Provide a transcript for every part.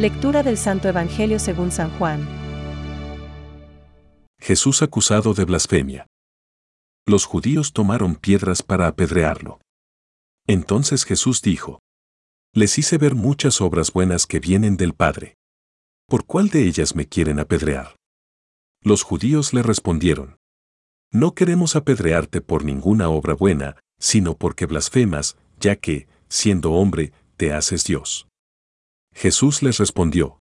Lectura del Santo Evangelio según San Juan. Jesús acusado de blasfemia. Los judíos tomaron piedras para apedrearlo. Entonces Jesús dijo, Les hice ver muchas obras buenas que vienen del Padre. ¿Por cuál de ellas me quieren apedrear? Los judíos le respondieron, No queremos apedrearte por ninguna obra buena, sino porque blasfemas, ya que, siendo hombre, te haces Dios. Jesús les respondió,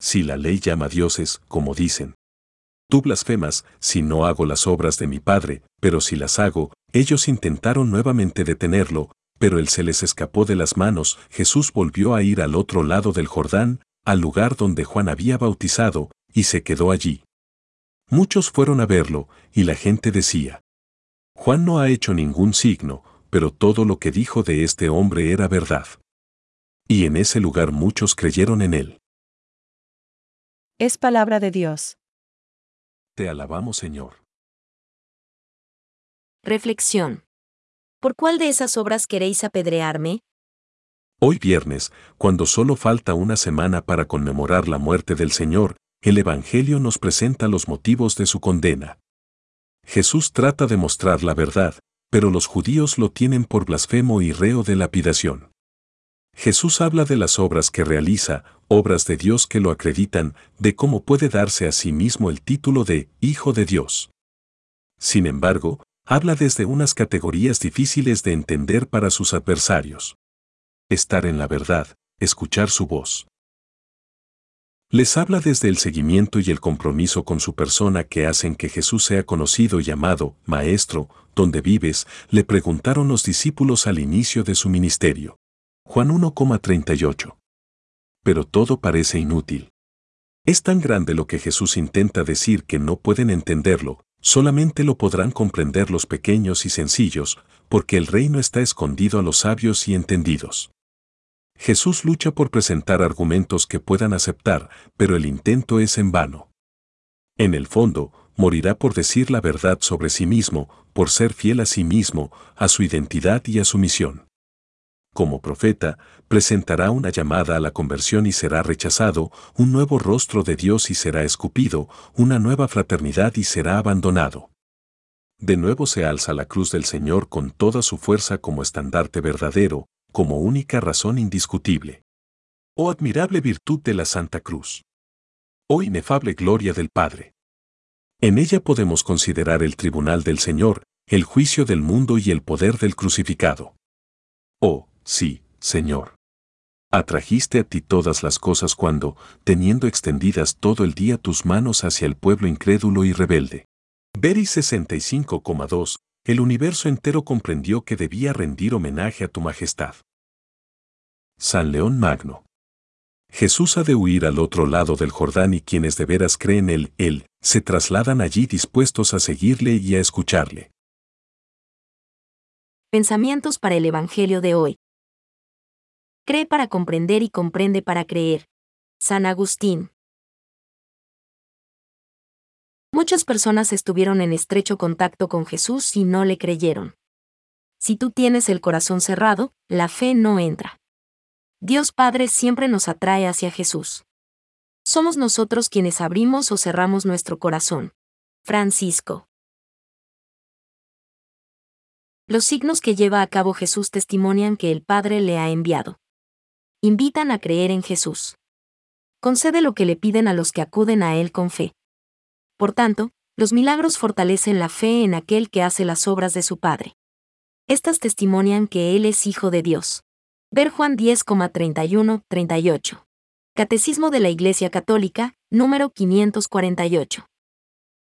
Si la ley llama dioses, como dicen, Tú blasfemas si no hago las obras de mi Padre, pero si las hago, ellos intentaron nuevamente detenerlo, pero él se les escapó de las manos, Jesús volvió a ir al otro lado del Jordán, al lugar donde Juan había bautizado, y se quedó allí. Muchos fueron a verlo, y la gente decía, Juan no ha hecho ningún signo, pero todo lo que dijo de este hombre era verdad. Y en ese lugar muchos creyeron en él. Es palabra de Dios. Te alabamos, Señor. Reflexión. ¿Por cuál de esas obras queréis apedrearme? Hoy viernes, cuando solo falta una semana para conmemorar la muerte del Señor, el Evangelio nos presenta los motivos de su condena. Jesús trata de mostrar la verdad, pero los judíos lo tienen por blasfemo y reo de lapidación. Jesús habla de las obras que realiza, obras de Dios que lo acreditan, de cómo puede darse a sí mismo el título de Hijo de Dios. Sin embargo, habla desde unas categorías difíciles de entender para sus adversarios. Estar en la verdad, escuchar su voz. Les habla desde el seguimiento y el compromiso con su persona que hacen que Jesús sea conocido y llamado, Maestro, ¿dónde vives? le preguntaron los discípulos al inicio de su ministerio. Juan 1,38. Pero todo parece inútil. Es tan grande lo que Jesús intenta decir que no pueden entenderlo, solamente lo podrán comprender los pequeños y sencillos, porque el reino está escondido a los sabios y entendidos. Jesús lucha por presentar argumentos que puedan aceptar, pero el intento es en vano. En el fondo, morirá por decir la verdad sobre sí mismo, por ser fiel a sí mismo, a su identidad y a su misión como profeta, presentará una llamada a la conversión y será rechazado, un nuevo rostro de Dios y será escupido, una nueva fraternidad y será abandonado. De nuevo se alza la cruz del Señor con toda su fuerza como estandarte verdadero, como única razón indiscutible. Oh admirable virtud de la Santa Cruz. Oh inefable gloria del Padre. En ella podemos considerar el tribunal del Señor, el juicio del mundo y el poder del crucificado. Oh, Sí, Señor. Atrajiste a ti todas las cosas cuando, teniendo extendidas todo el día tus manos hacia el pueblo incrédulo y rebelde. Beri 65,2, el universo entero comprendió que debía rendir homenaje a tu majestad. San León Magno. Jesús ha de huir al otro lado del Jordán y quienes de veras creen en él, él, se trasladan allí dispuestos a seguirle y a escucharle. Pensamientos para el Evangelio de hoy. Cree para comprender y comprende para creer. San Agustín. Muchas personas estuvieron en estrecho contacto con Jesús y no le creyeron. Si tú tienes el corazón cerrado, la fe no entra. Dios Padre siempre nos atrae hacia Jesús. Somos nosotros quienes abrimos o cerramos nuestro corazón. Francisco. Los signos que lleva a cabo Jesús testimonian que el Padre le ha enviado invitan a creer en Jesús. Concede lo que le piden a los que acuden a Él con fe. Por tanto, los milagros fortalecen la fe en aquel que hace las obras de su Padre. Estas testimonian que Él es Hijo de Dios. Ver Juan 10,31-38. Catecismo de la Iglesia Católica, número 548.